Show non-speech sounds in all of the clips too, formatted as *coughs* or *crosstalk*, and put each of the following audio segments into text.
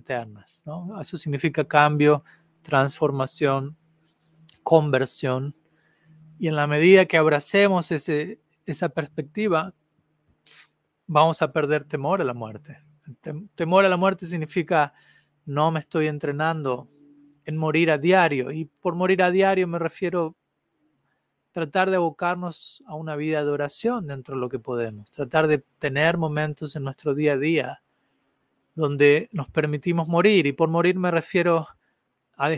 internas. Eso significa cambio, transformación, conversión. Y en la medida que abracemos ese, esa perspectiva, vamos a perder temor a la muerte. Temor a la muerte significa no me estoy entrenando en morir a diario. Y por morir a diario me refiero tratar de abocarnos a una vida de oración dentro de lo que podemos, tratar de tener momentos en nuestro día a día donde nos permitimos morir. Y por morir me refiero a,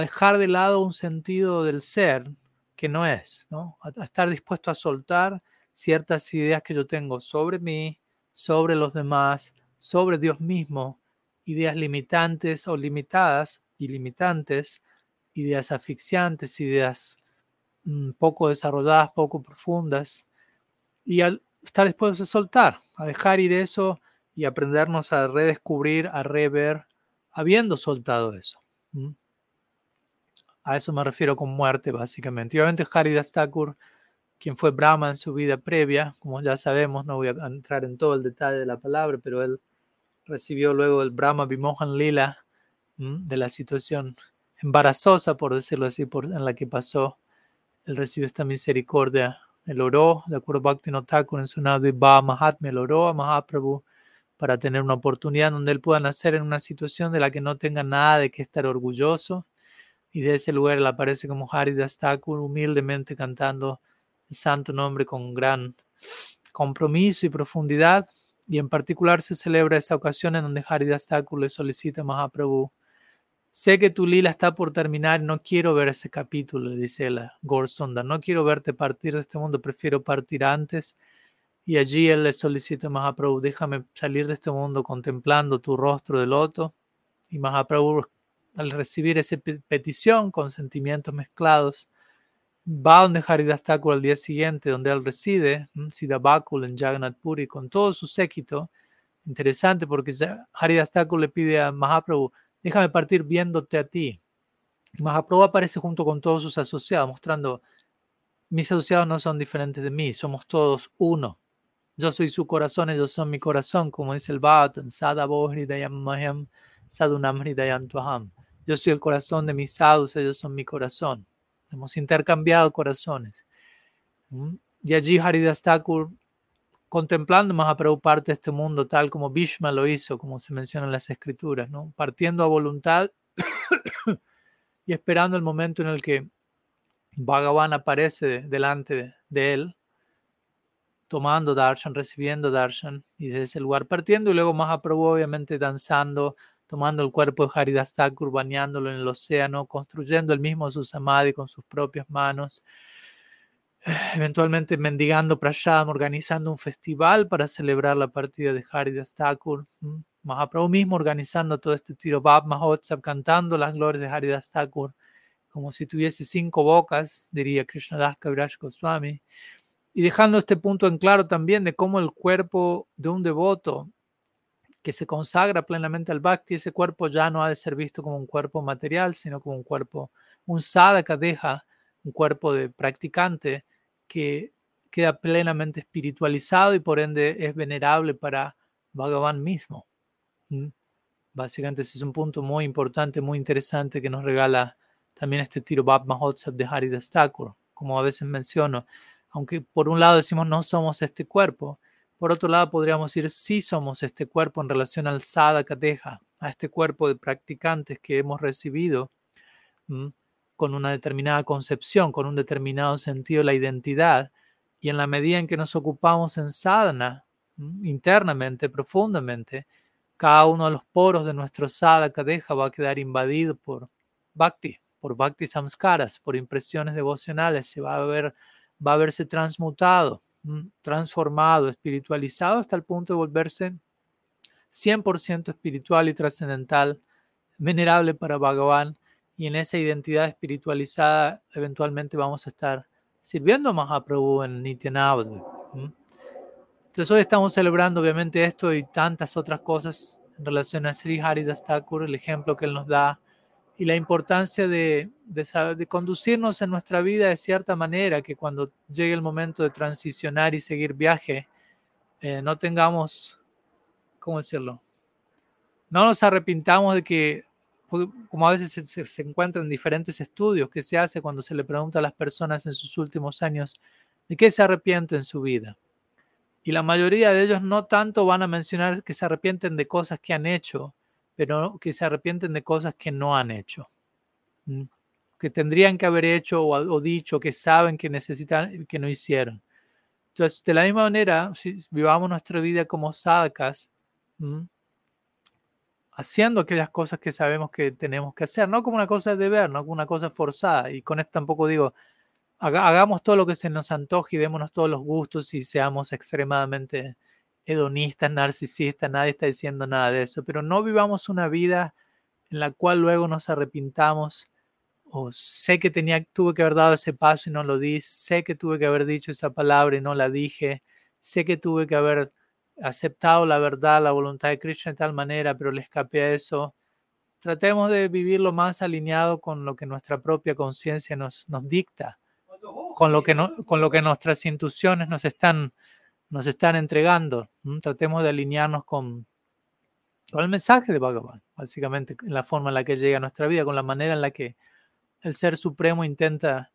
dejar de lado un sentido del ser que no es, ¿no? a estar dispuesto a soltar ciertas ideas que yo tengo sobre mí, sobre los demás, sobre Dios mismo, ideas limitantes o limitadas y limitantes, ideas asfixiantes, ideas Mm, poco desarrolladas, poco profundas, y al estar dispuestos a soltar, a dejar ir eso y aprendernos a redescubrir, a rever, habiendo soltado eso. A eso me refiero con muerte, básicamente. Y obviamente Haridas Thakur, quien fue Brahma en su vida previa, como ya sabemos, no voy a entrar en todo el detalle de la palabra, pero él recibió luego el Brahma Vimohan Lila de la situación embarazosa, por decirlo así, por, en la que pasó él recibió esta misericordia. Él oró, de acuerdo a Bhakti Thakur en su Ba Mahatma, él oró a Mahaprabhu para tener una oportunidad donde él pueda nacer en una situación de la que no tenga nada de que estar orgulloso. Y de ese lugar él aparece como Haridas Thakur, humildemente cantando el santo nombre con gran compromiso y profundidad. Y en particular se celebra esa ocasión en donde Haridas Thakur le solicita a Mahaprabhu Sé que tu lila está por terminar, no quiero ver ese capítulo, dice la Gorsonda, no quiero verte partir de este mundo, prefiero partir antes. Y allí él le solicita a Mahaprabhu, déjame salir de este mundo contemplando tu rostro de loto. Y Mahaprabhu, al recibir esa petición con sentimientos mezclados, va donde Haridas Thakur al día siguiente, donde él reside, Siddhabakul en Jagannath Puri, con todo su séquito. Interesante porque Haridas Thakur le pide a Mahaprabhu, déjame partir viéndote a ti. Mahaprabhu aparece junto con todos sus asociados, mostrando, mis asociados no son diferentes de mí, somos todos uno. Yo soy su corazón, ellos son mi corazón, como dice el Bhatan, Sadavo Hridayam Hridayam Tuham. Yo soy el corazón de mis sadhus, ellos son mi corazón. Hemos intercambiado corazones. Y allí Haridas Thakur contemplando a parte de este mundo tal como Bhishma lo hizo, como se menciona en las escrituras, ¿no? partiendo a voluntad *coughs* y esperando el momento en el que Bhagavan aparece delante de, él, tomando darshan, recibiendo darshan, y desde ese lugar partiendo, y luego Mahaprabhu obviamente danzando, tomando el cuerpo de Haridas Thakur, bañándolo en el océano, construyendo el mismo su samadhi con sus propias manos, *sighs* eventualmente mendigando prashadam, organizando un festival para celebrar la partida de Haridas Thakur. Mahaprabhu mismo organizando todo este tiro Bab Mahotsam, cantando las glorias de Haridas Thakur, como si tuviese cinco bocas, diría Krishnadas Kaviraj Goswami, y dejando este punto en claro también de cómo el cuerpo de un devoto que se consagra plenamente al Bhakti, ese cuerpo ya no ha de ser visto como un cuerpo material, sino como un cuerpo, un sadhaka deja, un cuerpo de practicante que queda plenamente espiritualizado y por ende es venerable para Bhagavan mismo. Básicamente ese es un punto muy importante, muy interesante que nos regala también este tiro Bab Mahotsav de Haridas Thakur, como a veces menciono. Aunque por un lado decimos no somos este cuerpo, por otro lado podríamos decir sí somos este cuerpo en relación al Sadhaka Deja, a este cuerpo de practicantes que hemos recibido con una determinada concepción, con un determinado sentido de la identidad. Y en la medida en que nos ocupamos en sadhana, internamente, profundamente, cada uno de los poros de nuestro sadhaka deja va a quedar invadido por bhakti, por bhakti samskaras, por impresiones devocionales, se va a ver, va a verse transmutado, transformado, espiritualizado hasta el punto de volverse 100% espiritual y trascendental, venerable para Bhagavan y en esa identidad espiritualizada eventualmente vamos a estar sirviendo a Mahaprabhu en Nityanavadvip. Entonces hoy estamos celebrando obviamente esto y tantas otras cosas en relación a Sri Haridas Thakur, el ejemplo que él nos da y la importancia de, de, conducirnos en nuestra vida de cierta manera, que cuando llegue el momento de transicionar y seguir viaje, eh, no tengamos, ¿cómo decirlo? no nos arrepintamos de que, como a veces se, se, encuentra en diferentes estudios que se hace cuando se le pregunta a las personas en sus últimos años de qué se arrepienten en su vida. Y la mayoría de ellos no tanto van a mencionar que se arrepienten de cosas que han hecho, pero que se arrepienten de cosas que no han hecho, que tendrían que haber hecho o, dicho, que saben que necesitan, que no hicieron. Entonces, de la misma manera, si vivamos nuestra vida como sadhakas, haciendo aquellas cosas que sabemos que tenemos que hacer, no como una cosa de deber, no como una cosa forzada. Y con esto tampoco digo, hagamos todo lo que se nos antoje y démonos todos los gustos y seamos extremadamente hedonistas, narcisistas, nadie está diciendo nada de eso, pero no vivamos una vida en la cual luego nos arrepintamos o sé que tenía, tuve que haber dado ese paso y no lo di, sé que tuve que haber dicho esa palabra y no la dije, sé que tuve que haber aceptado la verdad, la voluntad de Krishna de tal manera, pero le escapé a eso. Tratemos de vivir lo más alineado con lo que nuestra propia conciencia nos, nos dicta con lo que, no, con lo que nuestras intuiciones nos están, nos están entregando. Tratemos de alinearnos con, con el mensaje de Bhagavan, básicamente, en la forma en la que llega a nuestra vida, con la manera en la que el Ser Supremo intenta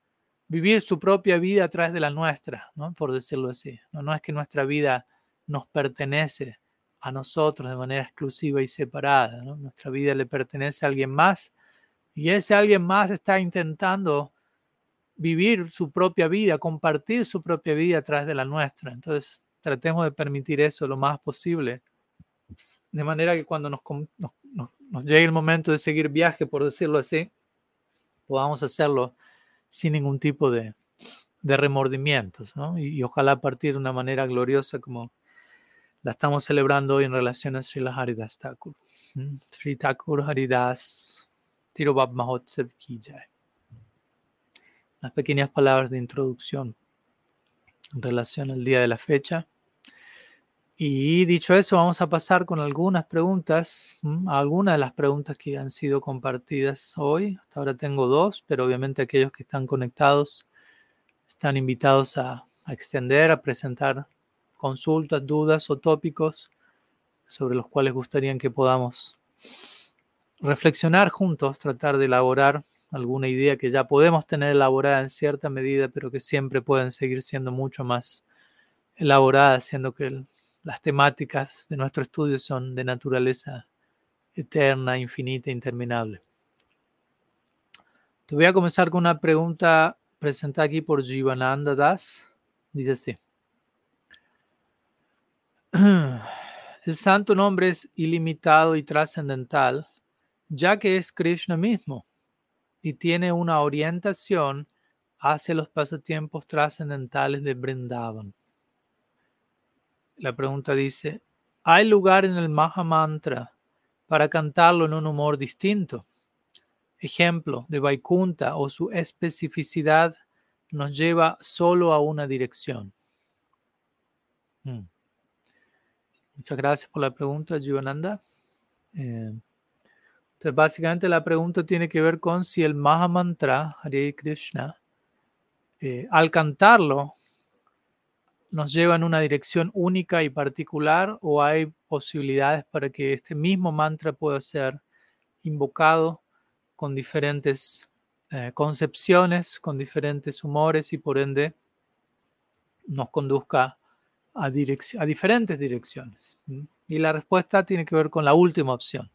vivir su propia vida a través de la nuestra, ¿no? por decirlo así. No, no es que nuestra vida nos pertenece a nosotros de manera exclusiva y separada. Nuestra vida le pertenece a alguien más y ese alguien más está intentando vivir su propia vida, compartir su propia vida a través de la nuestra. Entonces, tratemos de permitir eso lo más posible. De manera que cuando nos, nos, llegue el momento de seguir viaje, por decirlo así, podamos hacerlo sin ningún tipo de, remordimientos, y, ojalá partir de una manera gloriosa como la estamos celebrando hoy en relación a Srila Haridas Thakur. Sri Thakur Haridas Tirobab Mahotsav Ki las pequeñas palabras de introducción en relación al día de la fecha. Y dicho eso, vamos a pasar con algunas preguntas, algunas de las preguntas que han sido compartidas hoy. Hasta ahora tengo dos, pero obviamente aquellos que están conectados están invitados a, a extender, a presentar consultas, dudas o tópicos sobre los cuales gustarían que podamos reflexionar juntos, tratar de elaborar alguna idea que ya podemos tener elaborada en cierta medida, pero que siempre pueden seguir siendo mucho más elaboradas, siendo que las temáticas de nuestro estudio son de naturaleza eterna, infinita, interminable. Te voy a comenzar con una pregunta presentada aquí por Jivananda Das. Dice así. *clears throat* El santo nombre es ilimitado y trascendental, ya que es Krishna mismo y tiene una orientación hacia los pasatiempos trascendentales de Brindavan. La pregunta dice, ¿hay lugar en el Mahamantra para cantarlo en un humor distinto? Ejemplo de Vaikunta o su especificidad nos lleva solo a una dirección. Hmm. Muchas gracias por la pregunta, Jivananda. Eh, entonces, básicamente la pregunta tiene que ver con si el Mahamantra, Hare Krishna, eh, al cantarlo, nos lleva en una dirección única y particular o hay posibilidades para que este mismo mantra pueda ser invocado con diferentes eh, concepciones, con diferentes humores y por ende nos conduzca a, a diferentes direcciones. Y la respuesta tiene que ver con la última opción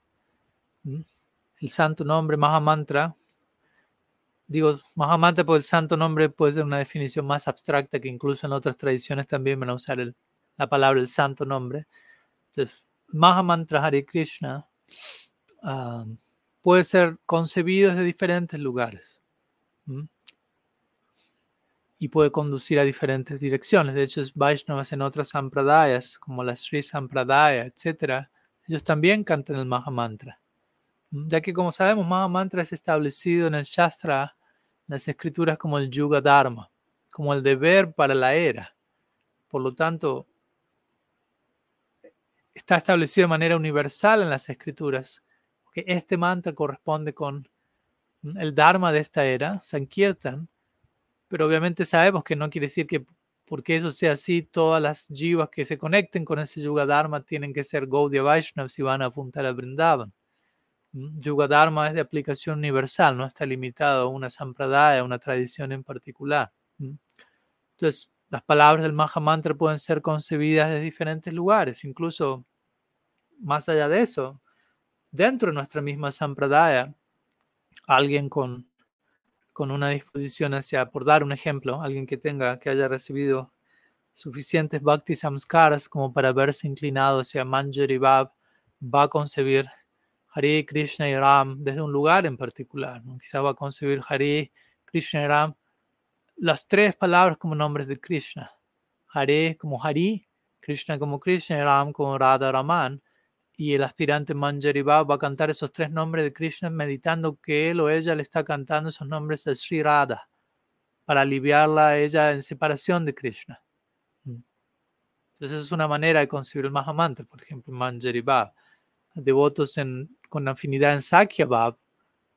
el santo nombre Mahamantra. Digo Mahamantra porque el santo nombre puede ser una definición más abstracta que incluso en otras tradiciones también van a usar la palabra el santo nombre. Entonces, Mahamantra Hare Krishna ah, puede ser concebido desde diferentes lugares y puede conducir a diferentes direcciones. De hecho, Vaishnavas en otras sampradayas, como la Sri Sampradaya, etc. Ellos también cantan el Mahamantra ya que como sabemos, Mahamantra es establecido en el Shastra, en las escrituras como el Yuga Dharma, como el deber para la era. Por lo tanto, está establecido de manera universal en las escrituras, que este mantra corresponde con el Dharma de esta era, Sankirtan, pero obviamente sabemos que no quiere decir que porque eso sea así, todas las jivas que se conecten con ese Yuga Dharma tienen que ser Gaudiya Vaishnavas si van a apuntar a Vrindavan. Yuga Dharma es de aplicación universal, no está limitado a una sampradaya, a una tradición en particular. Entonces, las palabras del Maha Mantra pueden ser concebidas de diferentes lugares, incluso más allá de eso, dentro de nuestra misma sampradaya, alguien con, con una disposición hacia, por dar un ejemplo, alguien que tenga, que haya recibido suficientes bhakti samskaras como para verse inclinado hacia Manjari Bab, va a concebir Hare Krishna y Ram desde un lugar en particular. ¿no? Quizá va a concebir Hare Krishna y Ram las tres palabras como nombres de Krishna. Hare como Hari, Krishna como Krishna y Ram como Radha Raman. Y el aspirante Manjari va a cantar esos tres nombres de Krishna meditando que él o ella le está cantando esos nombres a Sri Radha para aliviarla ella en separación de Krishna. Mm. Entonces es una manera de concebir el Mahamantra, por ejemplo, Manjari. Devotos en, con afinidad en Sakya Bhav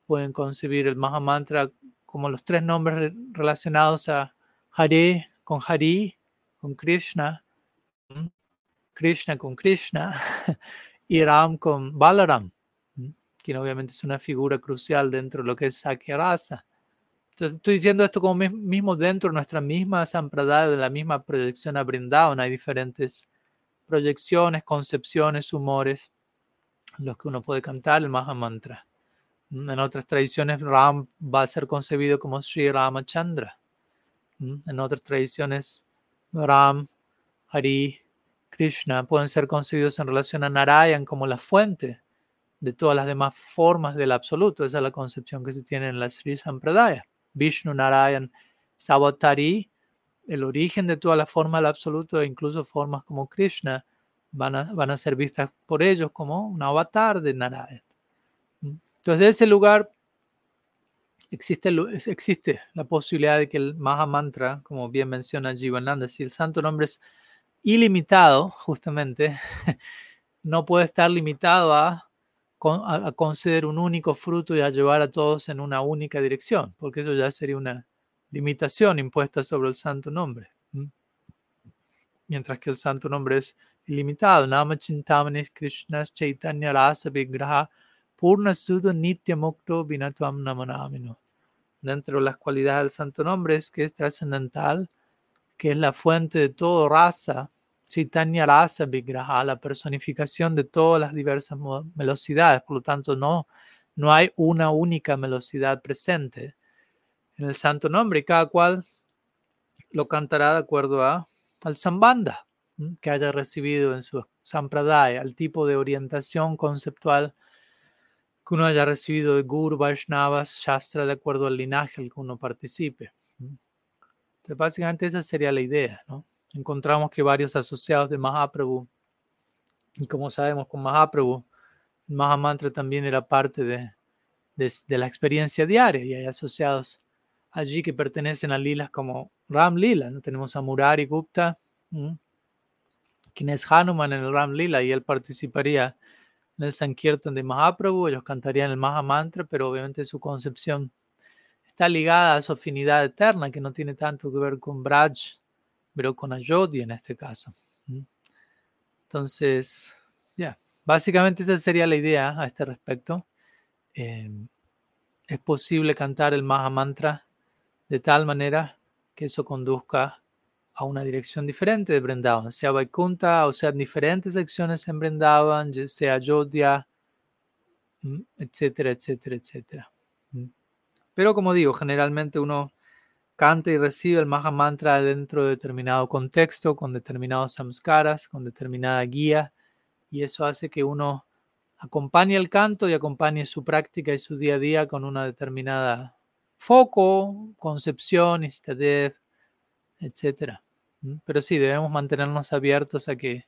pueden concebir el Mahamantra como los tres nombres relacionados a Hare con Hari, con Krishna, Krishna con Krishna *laughs* y Ram con Balaram, quien obviamente es una figura crucial dentro de lo que es Sakya Rasa. estoy diciendo esto como mismo dentro de nuestra misma sampradaya, de la misma proyección a Brindavan. Hay diferentes proyecciones, concepciones, humores, los que uno puede cantar el Maha Mantra. En otras tradiciones, Ram va a ser concebido como Sri Ramachandra. En otras tradiciones, Ram, Hari, Krishna pueden ser concebidos en relación a Narayan como la fuente de todas las demás formas del absoluto. Esa es la concepción que se tiene en la Sri Sampradaya. Vishnu, Narayan, Savatari, el origen de todas las formas del absoluto e incluso formas como Krishna van a, van a ser vistas por ellos como un avatar de Narayan. Entonces, de ese lugar existe, existe la posibilidad de que el Maha Mantra, como bien menciona Jivananda, si el santo nombre es ilimitado, justamente, *laughs* no puede estar limitado a, a, conceder un único fruto y a llevar a todos en una única dirección, porque eso ya sería una limitación impuesta sobre el santo nombre. Mientras que el santo nombre es ilimitado. Nama Chintamani Krishna Chaitanya Rasa Vigraha Purna Sudo Nitya Mukto Vinatuam Namanamino. Dentro de las cualidades del santo nombre es que es trascendental, que es la fuente de todo raza, Chaitanya Rasa Vigraha, la personificación de todas las diversas velocidades. Por lo tanto, no, no hay una única velocidad presente en el santo nombre cada cual lo cantará de acuerdo a, al Sambanda que haya recibido en su Sampradaya, al tipo de orientación conceptual que uno haya recibido de Guru, Vaishnavas, Shastra, de acuerdo al linaje al que uno participe. Entonces, básicamente esa sería la idea. Encontramos que varios asociados de Mahaprabhu, y como sabemos con Mahaprabhu, el Mahamantra también era parte de, de, la experiencia diaria, y hay asociados allí que pertenecen a lilas como Ram Lila, ¿no? Tenemos a Murari Gupta, quien es Hanuman en el Ram Lila, y él participaría en el Sankirtan de Mahaprabhu, ellos cantarían el Maha Mantra, pero obviamente su concepción está ligada a su afinidad eterna, que no tiene tanto que ver con Braj, pero con Ayodhya en este caso. Entonces, ya, básicamente esa sería la idea a este respecto. Em, es posible cantar el Maha Mantra de tal manera que eso conduzca a una dirección diferente de Brindavan, sea Vaikunta o sea diferentes secciones en Brindavan, sea Yodhya, mm, etcétera, etcétera, etcétera. Mm. Pero como digo, generalmente uno canta y recibe el Maha Mantra dentro de determinado contexto, con determinados samskaras, con determinada guía, y eso hace que uno acompañe el canto y acompañe su práctica y su día a día con una determinada foco, concepción, istadev, etcétera. Pero sí, debemos mantenernos abiertos a que,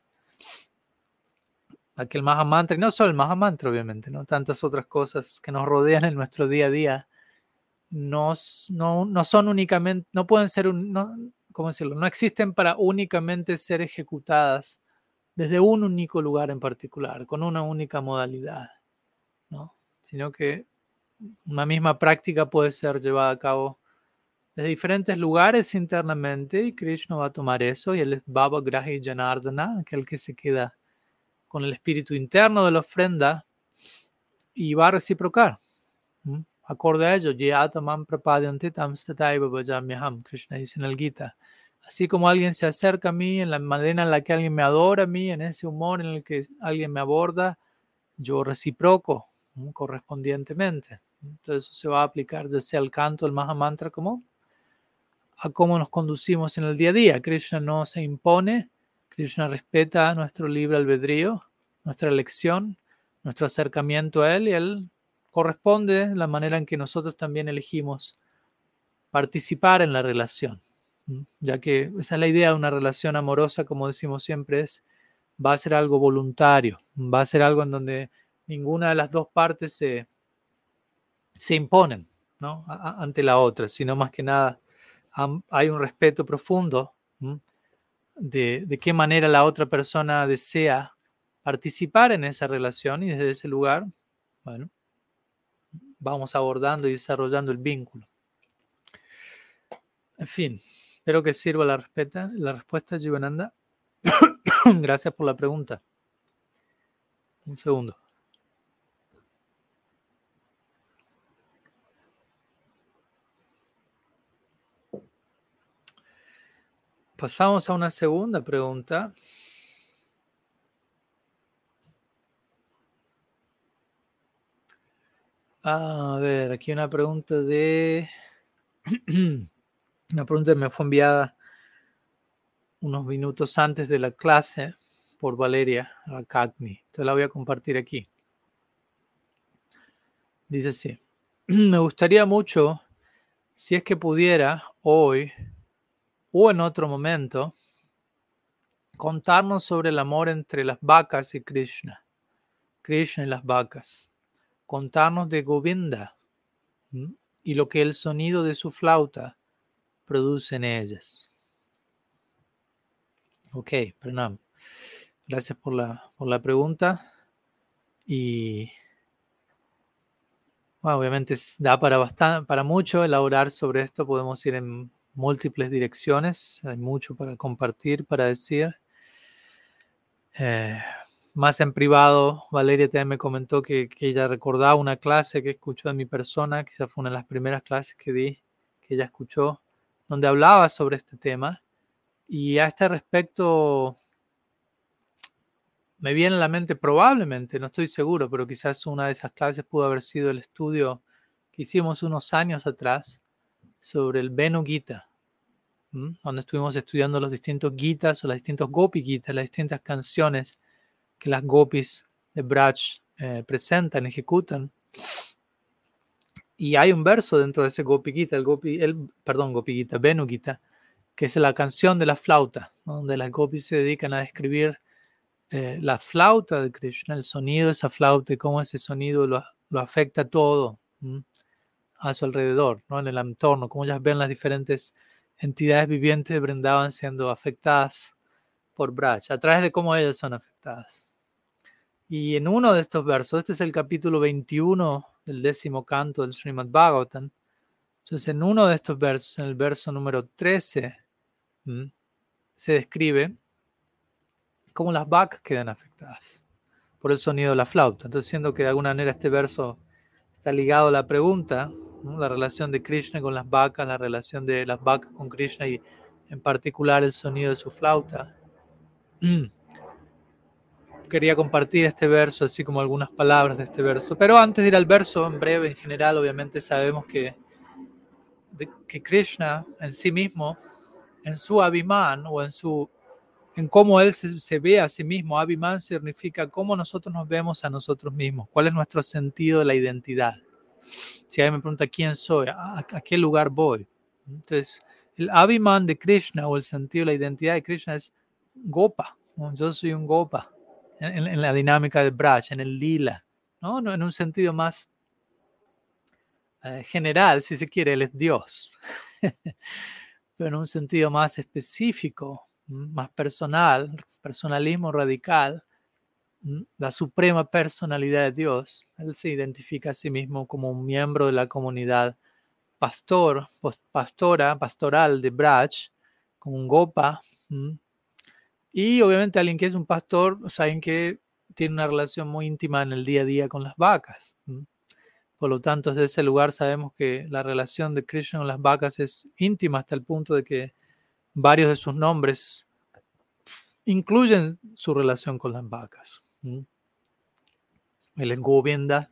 a que el Mahamantra, y no solo el Mahamantra, obviamente, ¿no? tantas otras cosas que nos rodean en nuestro día a día, no, no, son únicamente, no pueden ser, un, no, ¿cómo decirlo? No existen para únicamente ser ejecutadas desde un único lugar en particular, con una única modalidad, ¿no? Sino que una misma práctica puede ser llevada a cabo de diferentes lugares internamente y Krishna va a tomar eso y él es Baba Grahi Janardana, aquel que se queda con el espíritu interno de la ofrenda y va a reciprocar. Acorde a ello, Krishna dice en el Gita. Así como alguien se acerca a mí, en la manera en la que alguien me adora a mí, en ese humor en el que alguien me aborda, yo reciproco correspondientemente. Entonces eso se va a aplicar desde el canto del Mahamantra como a cómo nos conducimos en el día a día. Krishna no se impone, Krishna respeta nuestro libre albedrío, nuestra elección, nuestro acercamiento a Él y Él corresponde la manera en que nosotros también elegimos participar en la relación. Ya que esa es la idea de una relación amorosa, como decimos siempre, es va a ser algo voluntario, va a ser algo en donde ninguna de las dos partes se, se imponen ¿no? ante la otra, sino más que nada hay un respeto profundo de, qué manera la otra persona desea participar en esa relación y desde ese lugar, bueno, vamos abordando y desarrollando el vínculo. En fin, espero que sirva la, respuesta, la respuesta, Jivananda. *coughs* Gracias por la pregunta. Un segundo. Pasamos a una segunda pregunta. A ver, aquí una pregunta de... *clears throat* una pregunta que me fue enviada unos minutos antes de la clase por Valeria Rakagni. Entonces la voy a compartir aquí. Dice así. *clears throat* Me gustaría mucho, si es que pudiera, hoy o en otro momento, contarnos sobre el amor entre las vacas y Krishna, Krishna y las vacas, contarnos de Govinda y lo que el sonido de su flauta produce en ellas. Ok, perdón. Gracias por la, por la pregunta. Y bueno, obviamente da para, bastante, para mucho elaborar sobre esto. Podemos ir en múltiples direcciones, hay mucho para compartir, para decir. Eh, más en privado, Valeria también me comentó que, ella recordaba una clase que escuchó de mi persona, quizás fue una de las primeras clases que di, que ella escuchó, donde hablaba sobre este tema. Y a este respecto, me viene a la mente probablemente, no estoy seguro, pero quizás una de esas clases pudo haber sido el estudio que hicimos unos años atrás sobre el Venu Gita, donde estuvimos estudiando los distintos Gitas o las distintos Gopi Gitas, las distintas canciones que las Gopis de Braj eh, presentan, ejecutan. Y hay un verso dentro de ese Gopi Gita, el, Gopi, el perdón, Gopi Gita, que es la canción de la flauta, donde las Gopis se dedican a describir eh, la flauta de Krishna, el sonido de esa flauta y cómo ese sonido lo, lo afecta todo a su alrededor, ¿no? en el entorno, como ellas ven las diferentes entidades vivientes de Brindavan siendo afectadas por Braj, a través de cómo ellas son afectadas. Y en uno de estos versos, este es el capítulo 21 del décimo canto del Srimad Bhagavatam, entonces en uno de estos versos, en el verso número 13, se describe cómo las vacas quedan afectadas por el sonido de la flauta. Entonces, siendo que de alguna manera este verso está ligado a la pregunta la relación de Krishna con las vacas, la relación de las vacas con Krishna y en particular el sonido de su flauta. *clears throat* Quería compartir este verso, así como algunas palabras de este verso. Pero antes de ir al verso, en breve, en general, obviamente sabemos que, que Krishna en sí mismo, en su Abhiman o en su en cómo él se, ve a sí mismo. Abhiman significa cómo nosotros nos vemos a nosotros mismos, cuál es nuestro sentido de la identidad. Si alguien me pregunta quién soy, a, qué lugar voy. Entonces, el Abhiman de Krishna o el sentido de la identidad de Krishna es Gopa. Yo soy un Gopa en, la dinámica de Braj, en el Lila. ¿no? en un sentido más eh, general, si se quiere, él es Dios. *laughs* Pero en un sentido más específico, más personal, personalismo radical, la suprema personalidad de Dios, Él se identifica a sí mismo como un miembro de la comunidad pastor, pastora, pastoral de Braj, como un gopa. Y obviamente alguien que es un pastor, o alguien que tiene una relación muy íntima en el día a día con las vacas. Por lo tanto, desde ese lugar sabemos que la relación de Krishna con las vacas es íntima hasta el punto de que varios de sus nombres incluyen su relación con las vacas. El Govinda,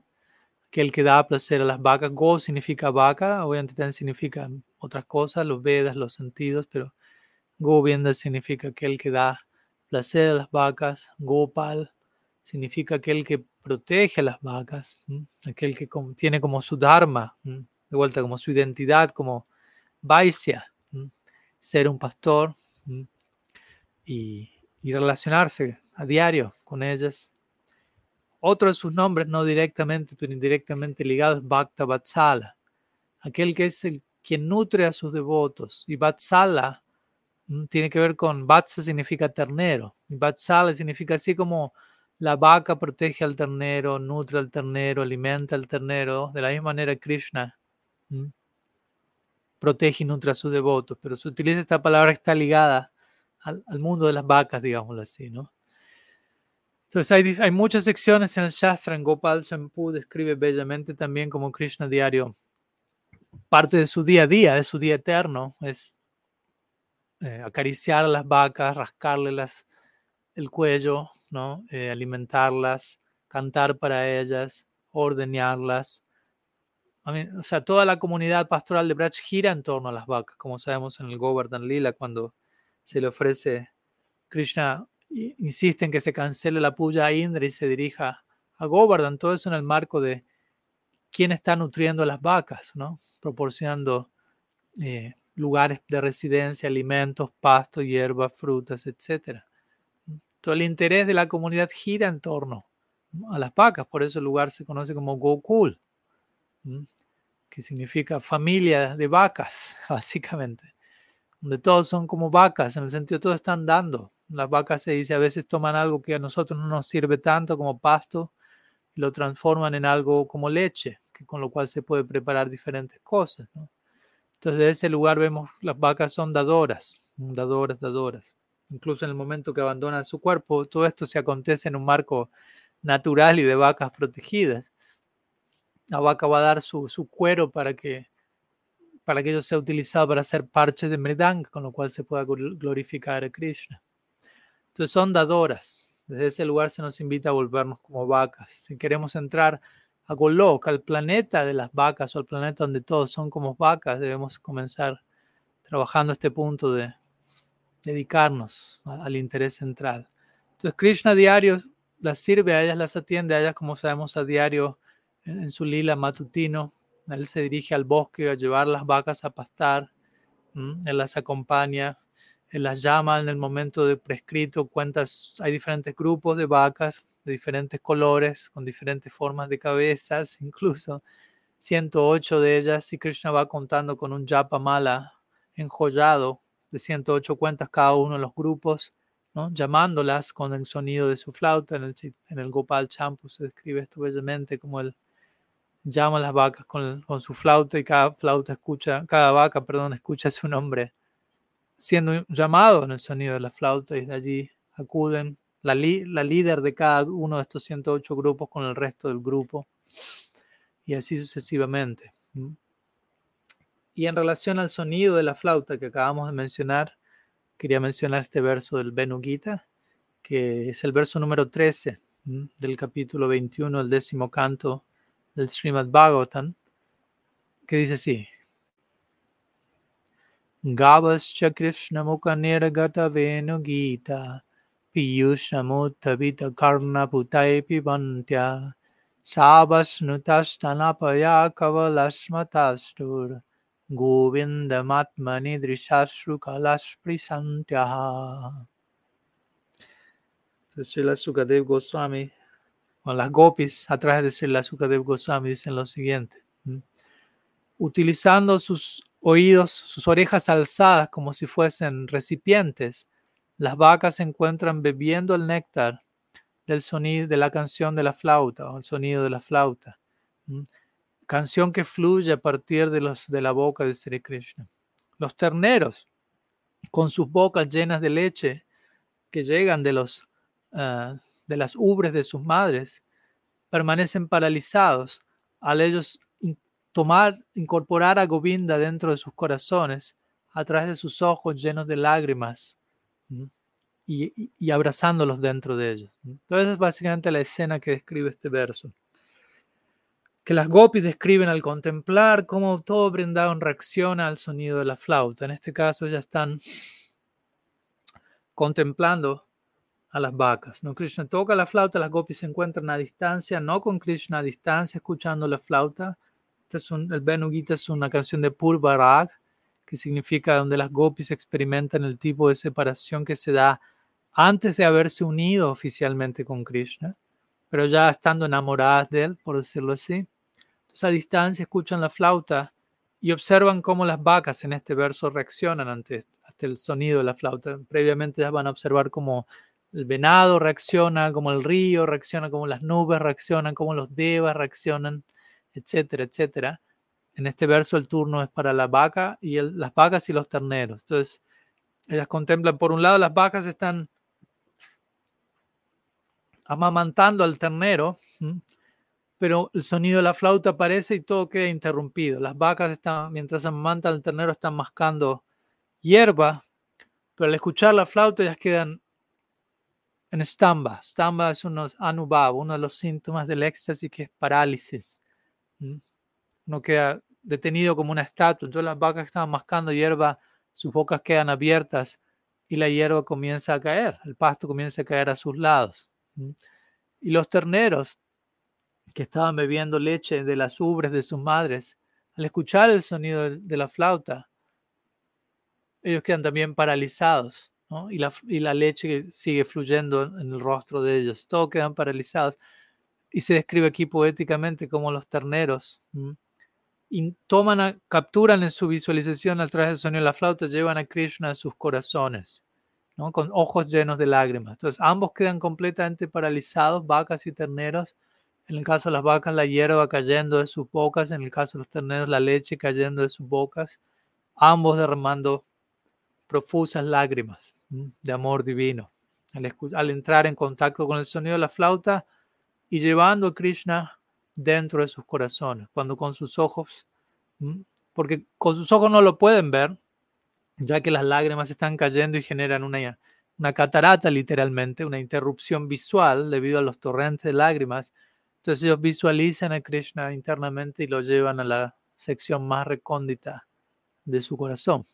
que el que da placer a las vacas. Go significa vaca, obviamente también significa otras cosas, los Vedas, los sentidos, pero Govinda significa aquel que da placer a las vacas. Gopal significa aquel que protege a las vacas, aquel que tiene como su dharma, de vuelta como su identidad, como Vaisya, ser un pastor y, relacionarse a diario con ellas. Otro de sus nombres, no directamente, pero indirectamente ligados, es Bhakta Vatsala, aquel que es el quien nutre a sus devotos. Y Vatsala tiene que ver con, Vatsa significa ternero, y Vatsala significa así como la vaca protege al ternero, nutre al ternero, alimenta al ternero. De la misma manera, Krishna protege y nutre a sus devotos. Pero se utiliza esta palabra que está ligada al, mundo de las vacas, digámoslo así, ¿no? Entonces hay, muchas secciones en el Shastra, en Gopal Shampoo describe bellamente también como Krishna diario. Parte de su día a día, de su día eterno, es eh, acariciar a las vacas, rascarle las, el cuello, ¿no? Eh, alimentarlas, cantar para ellas, ordeñarlas. O sea, toda la comunidad pastoral de Braj gira en torno a las vacas, como sabemos en el Govardhan Lila, cuando se le ofrece, Krishna insiste en que se cancele la puya a Indra y se dirija a Govardhan, todo eso en el marco de quién está nutriendo a las vacas, ¿no? proporcionando eh, lugares de residencia, alimentos, pasto, hierbas, frutas, etcétera. Todo el interés de la comunidad gira en torno a las vacas, por eso el lugar se conoce como Gokul, que significa familia de vacas, *laughs* básicamente, donde todos son como vacas, en el sentido todos están dando. Las vacas se dice a veces toman algo que a nosotros no nos sirve tanto como pasto y lo transforman en algo como leche, que con lo cual se puede preparar diferentes cosas. Entonces, de ese lugar vemos las vacas son dadoras, dadoras, dadoras incluso en el momento que abandonan su cuerpo, todo esto se acontece en un marco natural y de vacas protegidas. La vaca va a dar su, cuero para que, para que ello sea utilizado para hacer parches de mridang, con lo cual se pueda glorificar a Krishna. Entonces son dadoras. Desde ese lugar se nos invita a volvernos como vacas. Si queremos entrar a Golok, al planeta de las vacas o al planeta donde todos son como vacas, debemos comenzar trabajando este punto de dedicarnos al interés central. Entonces Krishna diario las sirve a ellas, las atiende a ellas, como sabemos a diario en, su lila matutino. Él se dirige al bosque a llevar las vacas a pastar, él las acompaña, él las llama en el momento de prescrito, cuentas, hay diferentes grupos de vacas de diferentes colores, con diferentes formas de cabezas, *laughs* incluso 108 de ellas, y Krishna va contando con un japa mala enjollado de 108 cuentas cada uno de los grupos, ¿no? llamándolas con el sonido de su flauta. En el, en el Gopal Champu se describe esto bellamente como él llama a las vacas con, su flauta y cada flauta escucha, cada vaca, perdón, *laughs* escucha su nombre siendo llamado en el sonido de la flauta y de allí acuden la, la líder de cada uno de estos 108 grupos con el resto del grupo y así sucesivamente. Y en relación al sonido de la flauta que acabamos de mencionar, quería mencionar este verso del Benugita, que es el verso número 13 del capítulo 21, el décimo canto del Srimad Bhagavatam, que dice así. Gavascha Krishna Mukha Nirgata Venugita Piyushamuttavita Karna Putai Pibantya Sabasnutastanapaya Kavalashmatastur Govindmatmani Drishashru Kalashprisantyaha. Entonces, la Sukadev Goswami, o las gopis a través de la Sukadev Goswami dicen lo siguiente. Utilizando sus oídos, sus orejas alzadas como si fuesen recipientes, las vacas se encuentran bebiendo el néctar del sonido de la canción de la flauta o el sonido de la flauta. canción que fluye a partir de, los, de la boca de Sri Krishna. Los terneros, con sus bocas llenas de leche, que llegan de, los, ah, de las ubres de sus madres, permanecen paralizados al ellos tomar, incorporar a Govinda dentro de sus corazones a través de sus ojos llenos de lágrimas y, abrazándolos dentro de ellos. Entonces es básicamente la escena que describe este verso. Que las gopis describen al contemplar cómo todo Brindavan reacciona al sonido de la flauta. En este caso ya están contemplando a las vacas. ¿no? Krishna toca la flauta, las gopis se encuentran a distancia, no con Krishna a distancia, escuchando la flauta. Este es un, el Benugita es una canción de Purvarag, que significa donde las gopis experimentan el tipo de separación que se da antes de haberse unido oficialmente con Krishna, pero ya estando enamoradas de él, por decirlo así. Entonces a distancia escuchan la flauta y observan cómo las vacas en este verso reaccionan ante, el sonido de la flauta. Previamente ya van a observar cómo el venado reacciona, cómo el río reacciona, cómo las nubes reaccionan, cómo los devas reaccionan, etcétera, etcétera. En este verso el turno es para la vaca y las vacas y los terneros. Entonces, ellas contemplan, por un lado, las vacas están amamantando al ternero, pero el sonido de la flauta aparece y todo queda interrumpido. Las vacas están, mientras amamantan al ternero, están mascando hierba, pero al escuchar la flauta ellas quedan en stamba. Stamba es unos anubab, uno de los síntomas del éxtasis que es parálisis no queda detenido como una estatua. Entonces las vacas estaban mascando hierba, sus bocas quedan abiertas y la hierba comienza a caer, el pasto comienza a caer a sus lados. Y los terneros que estaban bebiendo leche de las ubres de sus madres, al escuchar el sonido de la flauta, ellos quedan también paralizados, y, la, y la leche sigue fluyendo en el rostro de ellos, todos quedan paralizados. Y se describe aquí poéticamente como los terneros toman capturan en su visualización a través del sonido de la flauta, llevan a Krishna a sus corazones, ¿no? con ojos llenos de lágrimas. Entonces ambos quedan completamente paralizados, vacas y terneros. En el caso de las vacas, la hierba cayendo de sus bocas, en el caso de los terneros, la leche cayendo de sus bocas, ambos derramando profusas lágrimas de amor divino. Al, entrar en contacto con el sonido de la flauta y llevando a Krishna dentro de sus corazones, cuando con sus ojos, porque con sus ojos no lo pueden ver, ya que las lágrimas están cayendo y generan una, una catarata literalmente, una interrupción visual debido a los torrentes de lágrimas. Entonces ellos visualizan a Krishna internamente y lo llevan a la sección más recóndita de su corazón.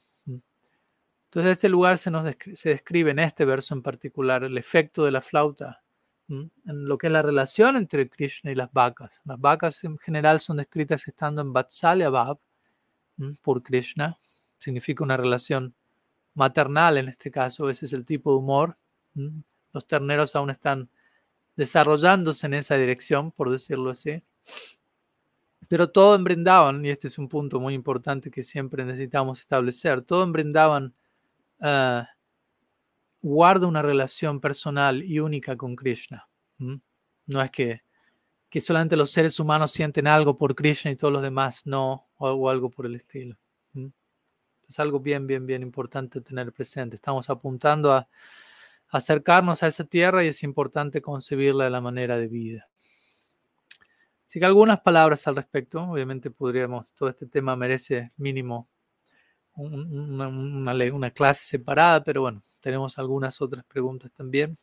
Entonces este lugar se, nos describe en este verso en particular el efecto de la flauta en lo que es la relación entre Krishna y las vacas. Las vacas en general son descritas estando en Vatsalya por Krishna. Significa una relación maternal en este caso, ese es el tipo de humor. Los terneros aún están desarrollándose en esa dirección, por decirlo así. Pero todo en Brindavan, y este es un punto muy importante que siempre necesitamos establecer, todo en Brindavan uh, guarda una relación personal y única con Krishna. No es que, que, solamente los seres humanos sienten algo por Krishna y todos los demás no, o, algo por el estilo. Es algo bien, bien, bien importante tener presente. Estamos apuntando a, acercarnos a esa tierra y es importante concebirla de la manera de vida. Así que algunas palabras al respecto. Obviamente podríamos, todo este tema merece mínimo una, clase separada, pero bueno, tenemos algunas otras preguntas también.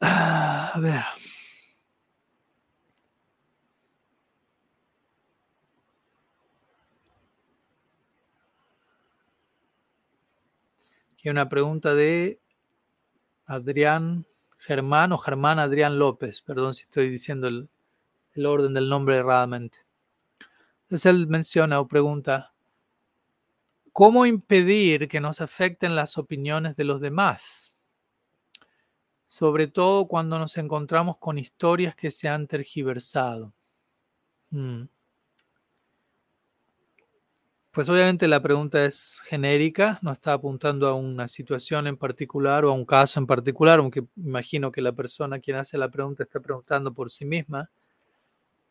Ah, a ver. Aquí una pregunta de Adrián Germán o Germán Adrián López. Perdón si estoy diciendo el, el orden del nombre erradamente. Entonces él menciona o pregunta, ¿Cómo impedir que nos afecten las opiniones de los demás? Sobre todo cuando nos encontramos con historias que se han tergiversado. Hmm. Pues obviamente la pregunta es genérica, no está apuntando a una situación en particular o a un caso en particular, aunque imagino que la persona quien hace la pregunta está preguntando por sí misma.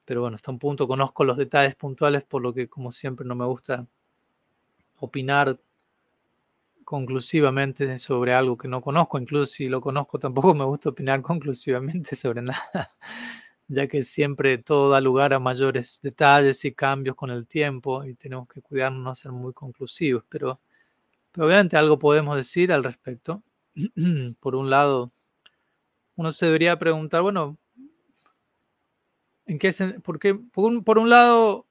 pero bueno, hasta un punto conozco los detalles puntuales, por lo que como siempre no me gusta opinar conclusivamente sobre algo que no conozco, incluso si lo conozco tampoco me gusta opinar *laughs* conclusivamente sobre nada, ya que siempre todo da lugar a mayores detalles y cambios con el tiempo y tenemos que cuidarnos no ser muy conclusivos, pero, pero obviamente algo podemos decir al respecto. *clears throat* Por un lado, uno se debería preguntar, bueno, ¿en qué por, qué, por un lado,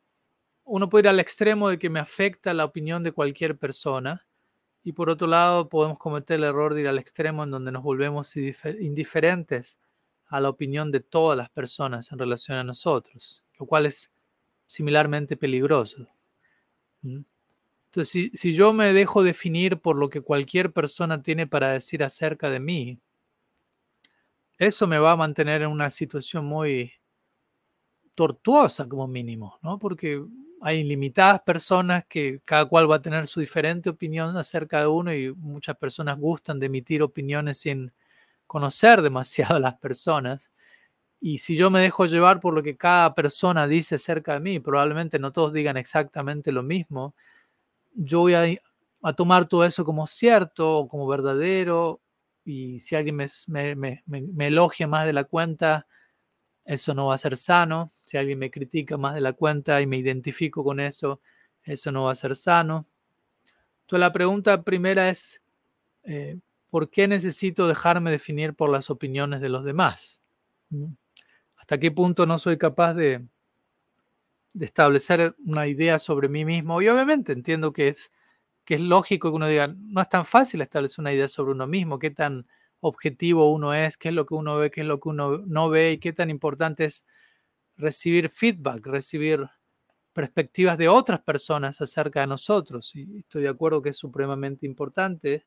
uno puede ir al extremo de que me afecta la opinión de cualquier persona, y por otro lado, podemos cometer el error de ir al extremo en donde nos volvemos indiferentes a la opinión de todas las personas en relación a nosotros, lo cual es similarmente peligroso. Entonces, si, yo me dejo definir por lo que cualquier persona tiene para decir acerca de mí, eso me va a mantener en una situación muy tortuosa como mínimo, ¿no? Porque hay limitadas personas que cada cual va a tener su diferente opinión acerca de uno y muchas personas gustan de emitir opiniones sin conocer demasiado a las personas. Y si yo me dejo llevar por lo que cada persona dice acerca de mí, probablemente no todos digan exactamente lo mismo, yo voy a, a tomar todo eso como cierto o como verdadero. Y si alguien me, elogia más de la cuenta, eso no va a ser sano. Si alguien me critica más de la cuenta y me identifico con eso, eso no va a ser sano. Entonces la pregunta primera es, eh, ¿por qué necesito dejarme definir por las opiniones de los demás? ¿Mm? ¿Hasta qué punto no soy capaz de, de establecer una idea sobre mí mismo? Y obviamente entiendo que es, que es lógico que uno diga, no es tan fácil establecer una idea sobre uno mismo, qué tan objetivo uno es, qué es lo que uno ve, qué es lo que uno no ve y qué tan importante es recibir feedback, recibir perspectivas de otras personas acerca de nosotros. Y estoy de acuerdo que es supremamente importante,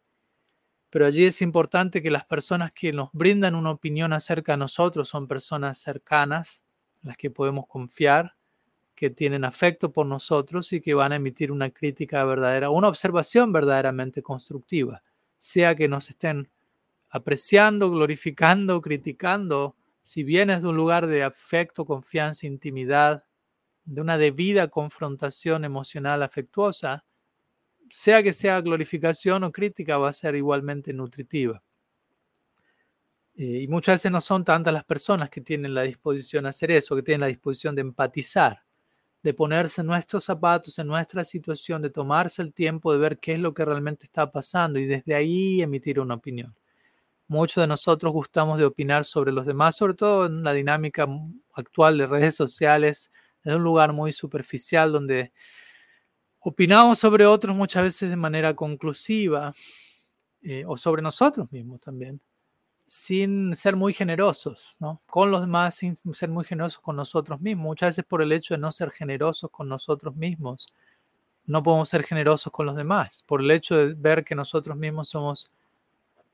pero allí es importante que las personas que nos brindan una opinión acerca de nosotros son personas cercanas, las que podemos confiar, que tienen afecto por nosotros y que van a emitir una crítica verdadera, una observación verdaderamente constructiva, sea que nos estén apreciando, glorificando, criticando, si vienes de un lugar de afecto, confianza, intimidad, de una debida confrontación emocional afectuosa, sea que sea glorificación o crítica, va a ser igualmente nutritiva. Eh, y muchas veces no son tantas las personas que tienen la disposición a hacer eso, que tienen la disposición de empatizar, de ponerse nuestros zapatos, en nuestra situación, de tomarse el tiempo de ver qué es lo que realmente está pasando y desde ahí emitir una opinión. Muchos de nosotros gustamos de opinar sobre los demás, sobre todo en la dinámica actual de redes sociales, en un lugar muy superficial donde opinamos sobre otros muchas veces de manera conclusiva eh, o sobre nosotros mismos también, sin ser muy generosos, ¿no? Con los demás, sin ser muy generosos con nosotros mismos. Muchas veces por el hecho de no ser generosos con nosotros mismos, no podemos ser generosos con los demás, por el hecho de ver que nosotros mismos somos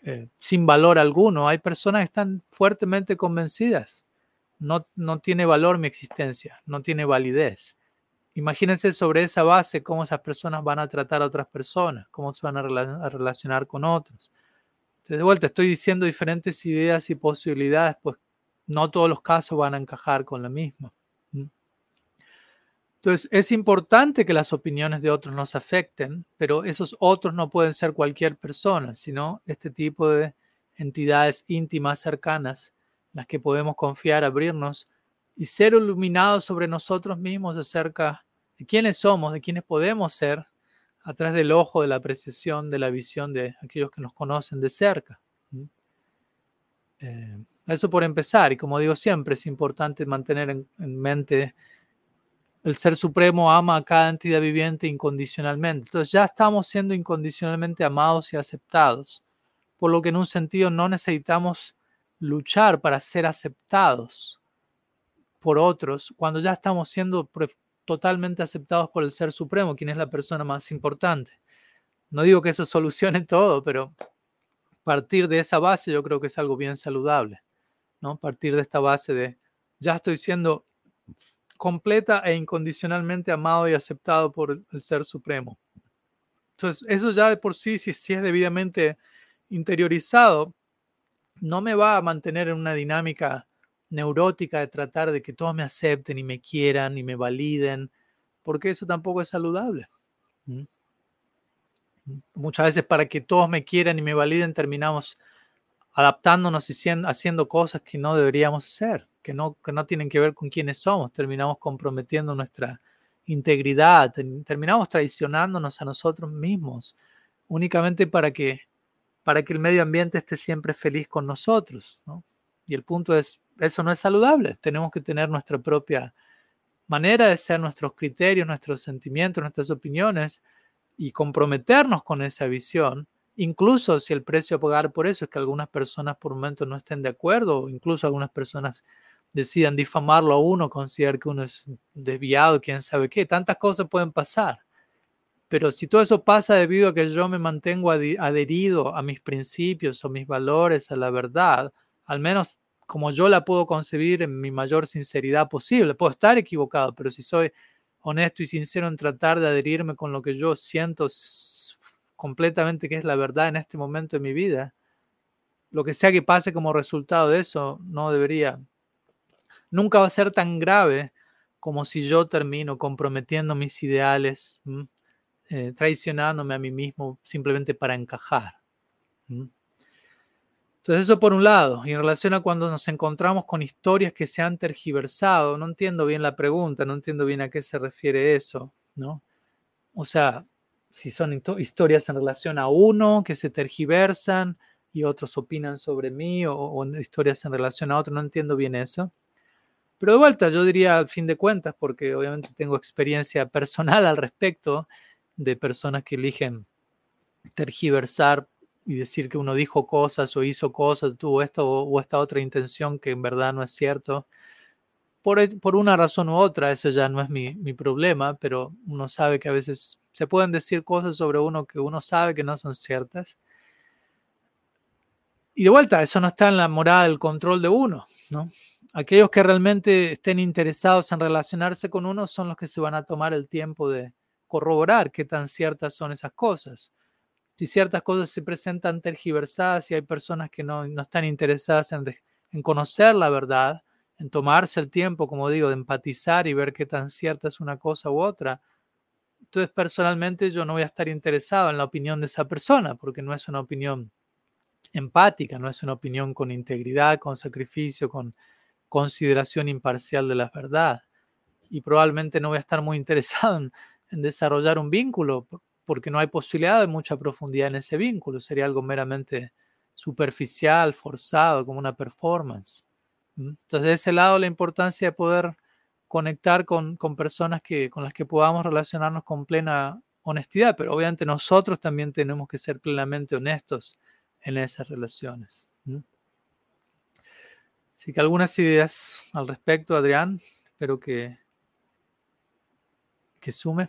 eh, sin valor alguno. Hay personas que están fuertemente convencidas. No, no tiene valor mi existencia, no tiene validez. Imagínense sobre esa base cómo esas personas van a tratar a otras personas, cómo se van a, relacionar con otros. de vuelta, estoy diciendo diferentes ideas y posibilidades, pues no todos los casos van a encajar con la misma. Entonces, es importante que las opiniones de otros nos afecten, pero esos otros no pueden ser cualquier persona, sino este tipo de entidades íntimas cercanas, las que podemos confiar, abrirnos y ser iluminados sobre nosotros mismos acerca de quiénes somos, de quiénes podemos ser, a través del ojo, de la apreciación, de la visión de aquellos que nos conocen de cerca. Eh, eso por empezar, y como digo siempre, es importante mantener en mente el Ser Supremo ama a cada entidad viviente incondicionalmente. Entonces ya estamos siendo incondicionalmente amados y aceptados, por lo que en un sentido no necesitamos luchar para ser aceptados por otros, cuando ya estamos siendo totalmente aceptados por el Ser Supremo, quien es la persona más importante. No digo que eso solucione *laughs* todo, pero partir de esa base yo creo que es algo bien saludable, ¿no? Partir de esta base de ya estoy siendo completa e incondicionalmente amado y aceptado por el Ser Supremo. Entonces, eso ya de por sí, si, es debidamente interiorizado, no me va a mantener en una dinámica neurótica de tratar de que todos me acepten y me quieran y me validen, porque eso tampoco es saludable. Muchas veces para que todos me quieran y me validen terminamos adaptándonos y haciendo cosas que no deberíamos hacer, que no, que no tienen que ver con quiénes somos, terminamos comprometiendo nuestra integridad, terminamos traicionándonos a nosotros mismos, únicamente para que, para que el medio ambiente esté siempre feliz con nosotros. Y el punto es, eso no es saludable, tenemos que tener nuestra propia manera de ser, nuestros criterios, nuestros sentimientos, nuestras opiniones y comprometernos con esa visión, incluso si el precio a pagar por eso es que algunas personas por un momento no estén de acuerdo, o incluso algunas personas decidan difamarlo a uno, considerar que uno es desviado, quién sabe qué, tantas cosas pueden pasar. Pero si todo eso pasa debido a que yo me mantengo adherido a mis principios o mis valores, a la verdad, al menos como yo la puedo concebir en mi mayor sinceridad posible, puedo estar equivocado, pero si soy honesto y sincero en tratar de adherirme con lo que yo siento completamente que es la verdad en este momento de mi vida, lo que sea que pase como resultado de eso no debería nunca va a ser tan grave como si yo termino comprometiendo mis ideales, eh, traicionándome a mí mismo simplemente para encajar. Entonces eso por un lado, y en relación a cuando nos encontramos con historias que se han tergiversado, no entiendo bien la pregunta, no entiendo bien a qué se refiere eso, ¿no? O sea, si son historias en relación a uno que se tergiversan y otros opinan sobre mí o, o historias en relación a otro, no entiendo bien eso. Pero de vuelta, yo diría al fin de cuentas, porque obviamente tengo experiencia personal al respecto de personas que eligen tergiversar y decir que uno dijo cosas o hizo cosas, tuvo esto o, esta otra intención que en verdad no es cierto. Por, e, por una razón u otra, eso ya no es mi, mi problema, pero uno sabe que a veces se pueden decir cosas sobre uno que uno sabe que no son ciertas. Y de vuelta, eso no está en la morada del control de uno, ¿no? Aquellos que realmente estén interesados en relacionarse con uno son los que se van a tomar el tiempo de corroborar qué tan ciertas son esas cosas. Si ciertas cosas se presentan tergiversadas y hay personas que no, están interesadas en, en conocer la verdad, en tomarse el tiempo, como digo, de empatizar y ver qué tan cierta es una cosa u otra, entonces personalmente yo no voy a estar interesado en la opinión de esa persona porque no es una opinión empática, no es una opinión con integridad, con sacrificio, con consideración imparcial de la verdad. Y probablemente no voy a estar muy interesado en, desarrollar un vínculo porque no hay posibilidad de mucha profundidad en ese vínculo. Sería algo meramente superficial, forzado, como una performance. Entonces, de ese lado, la importancia de poder conectar con, con personas que, con las que podamos relacionarnos con plena honestidad, pero obviamente nosotros también tenemos que ser plenamente honestos en esas relaciones. Así que algunas ideas al respecto, Adrián. Espero que, que sume.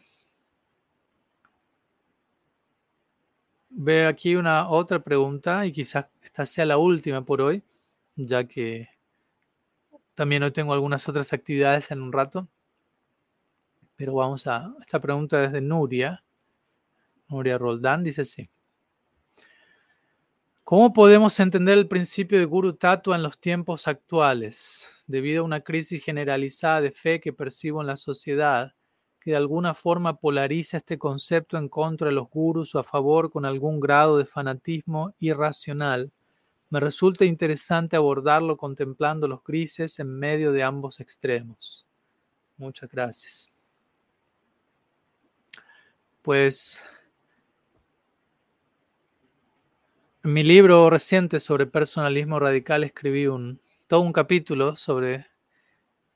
Veo aquí una otra pregunta y quizás esta sea la última por hoy, ya que también hoy tengo algunas otras actividades en un rato. Pero vamos a esta pregunta desde Nuria. Nuria Roldán dice así. ¿Cómo podemos entender el principio de Guru Tattva en los tiempos actuales, debido a una crisis generalizada de fe que percibo en la sociedad, que de alguna forma polariza este concepto en contra de los gurus o a favor con algún grado de fanatismo irracional? Me resulta interesante abordarlo contemplando los grises en medio de ambos extremos. Muchas gracias. Pues En mi libro reciente sobre personalismo radical escribí un, todo un capítulo sobre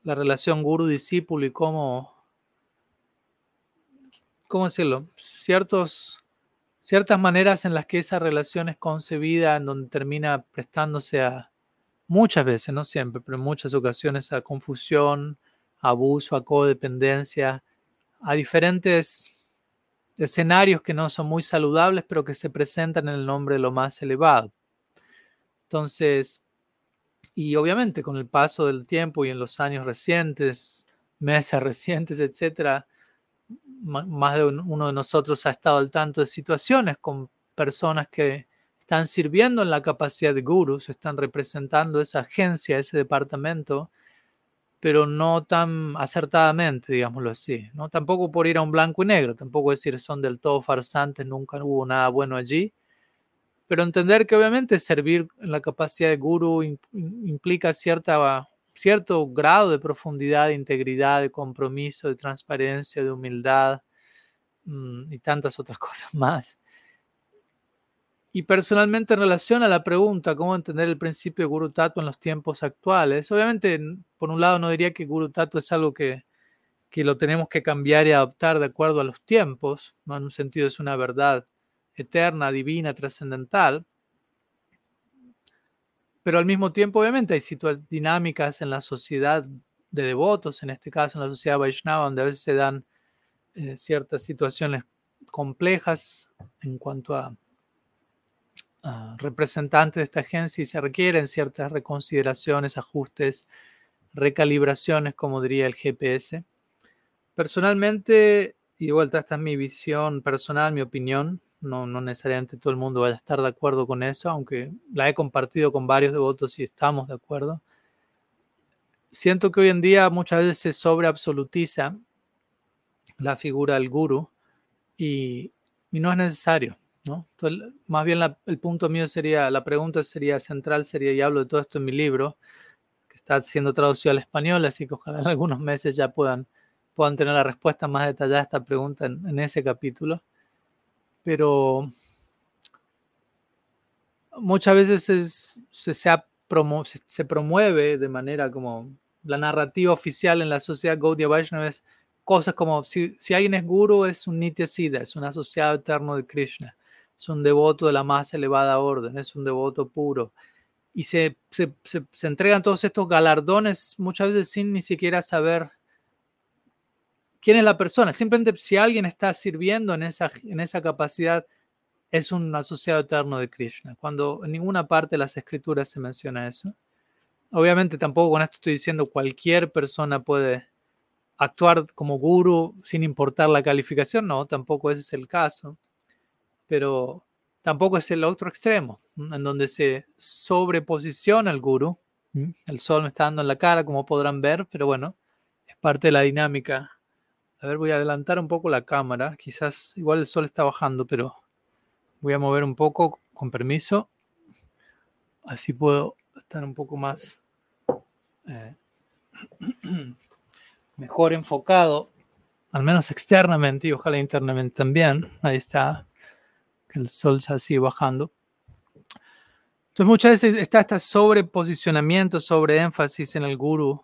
la relación guru-discípulo y cómo, cómo decirlo, ciertos, ciertas maneras en las que esa relación es concebida, en donde termina prestándose a, muchas veces, no siempre, pero en muchas ocasiones a confusión, abuso, a codependencia, a diferentes escenarios que no son muy saludables, pero que se presentan en el nombre de lo más elevado. Entonces, y obviamente con el paso del tiempo y en los años recientes, meses recientes, etcétera, más de uno de nosotros ha estado al tanto de situaciones con personas que están sirviendo en la capacidad de gurus, están representando esa agencia, ese departamento, pero no tan acertadamente, digámoslo así. ¿no? Tampoco por ir a un blanco y negro, tampoco decir son del todo farsantes, nunca hubo nada bueno allí, pero entender que obviamente servir en la capacidad de guru implica cierta, cierto grado de profundidad, de integridad, de compromiso, de transparencia, de humildad mm, y tantas otras *laughs* cosas más. Y personalmente en relación a la pregunta, ¿cómo entender el principio de Guru Tattva en los tiempos actuales? Obviamente, por un lado no diría que Guru Tattva es algo que, que lo tenemos que cambiar y adoptar de acuerdo a los tiempos, ¿no? en un sentido es una verdad eterna, divina, trascendental, pero al mismo tiempo obviamente hay dinámicas en la sociedad de devotos, en este caso en la sociedad Vaishnava, donde a veces se dan eh, ciertas situaciones complejas en cuanto a representantes de esta agencia y se requieren ciertas reconsideraciones, ajustes, recalibraciones, como diría el GPS. Personalmente, y de vuelta, esta es mi visión personal, mi opinión, no, no necesariamente todo el mundo vaya a estar de acuerdo con eso, aunque la he compartido con varios devotos y estamos de acuerdo. Siento que hoy en día muchas veces se sobreabsolutiza la figura del guru y no es necesario más bien el punto mío sería, la pregunta sería central, sería, y hablo de todo esto en mi libro, que está siendo traducido al español, así que ojalá en *laughs* algunos meses ya puedan, puedan tener la respuesta más detallada a esta pregunta en, ese capítulo. Pero muchas veces se, se, promueve de manera como la narrativa oficial en la sociedad Gaudiya Vaishnava es cosas como si, si alguien es guru es un nitya siddha, es un asociado eterno de Krishna es un devoto de la más elevada orden, es un devoto puro. Y se, se, se, entregan todos estos galardones muchas veces sin ni siquiera saber quién es la persona. Simplemente si alguien está sirviendo en esa, en esa capacidad, es un asociado eterno de Krishna, cuando en ninguna parte de las escrituras se menciona eso. Obviamente tampoco con esto estoy diciendo cualquier persona puede actuar como guru sin importar la calificación, no, tampoco ese es el caso pero tampoco es el otro extremo, en donde se sobreposiciona el guru. El sol me está dando en la cara, como podrán ver, pero bueno, es parte de la dinámica. A ver, voy a adelantar un poco la cámara. Quizás igual el sol está bajando, pero voy a mover un poco, con permiso. Así puedo estar un poco más eh, *clears throat* mejor enfocado, al menos externamente y ojalá internamente también. Ahí está que el sol ya sigue bajando. Entonces muchas veces está este sobreposicionamiento, sobre énfasis en el guru.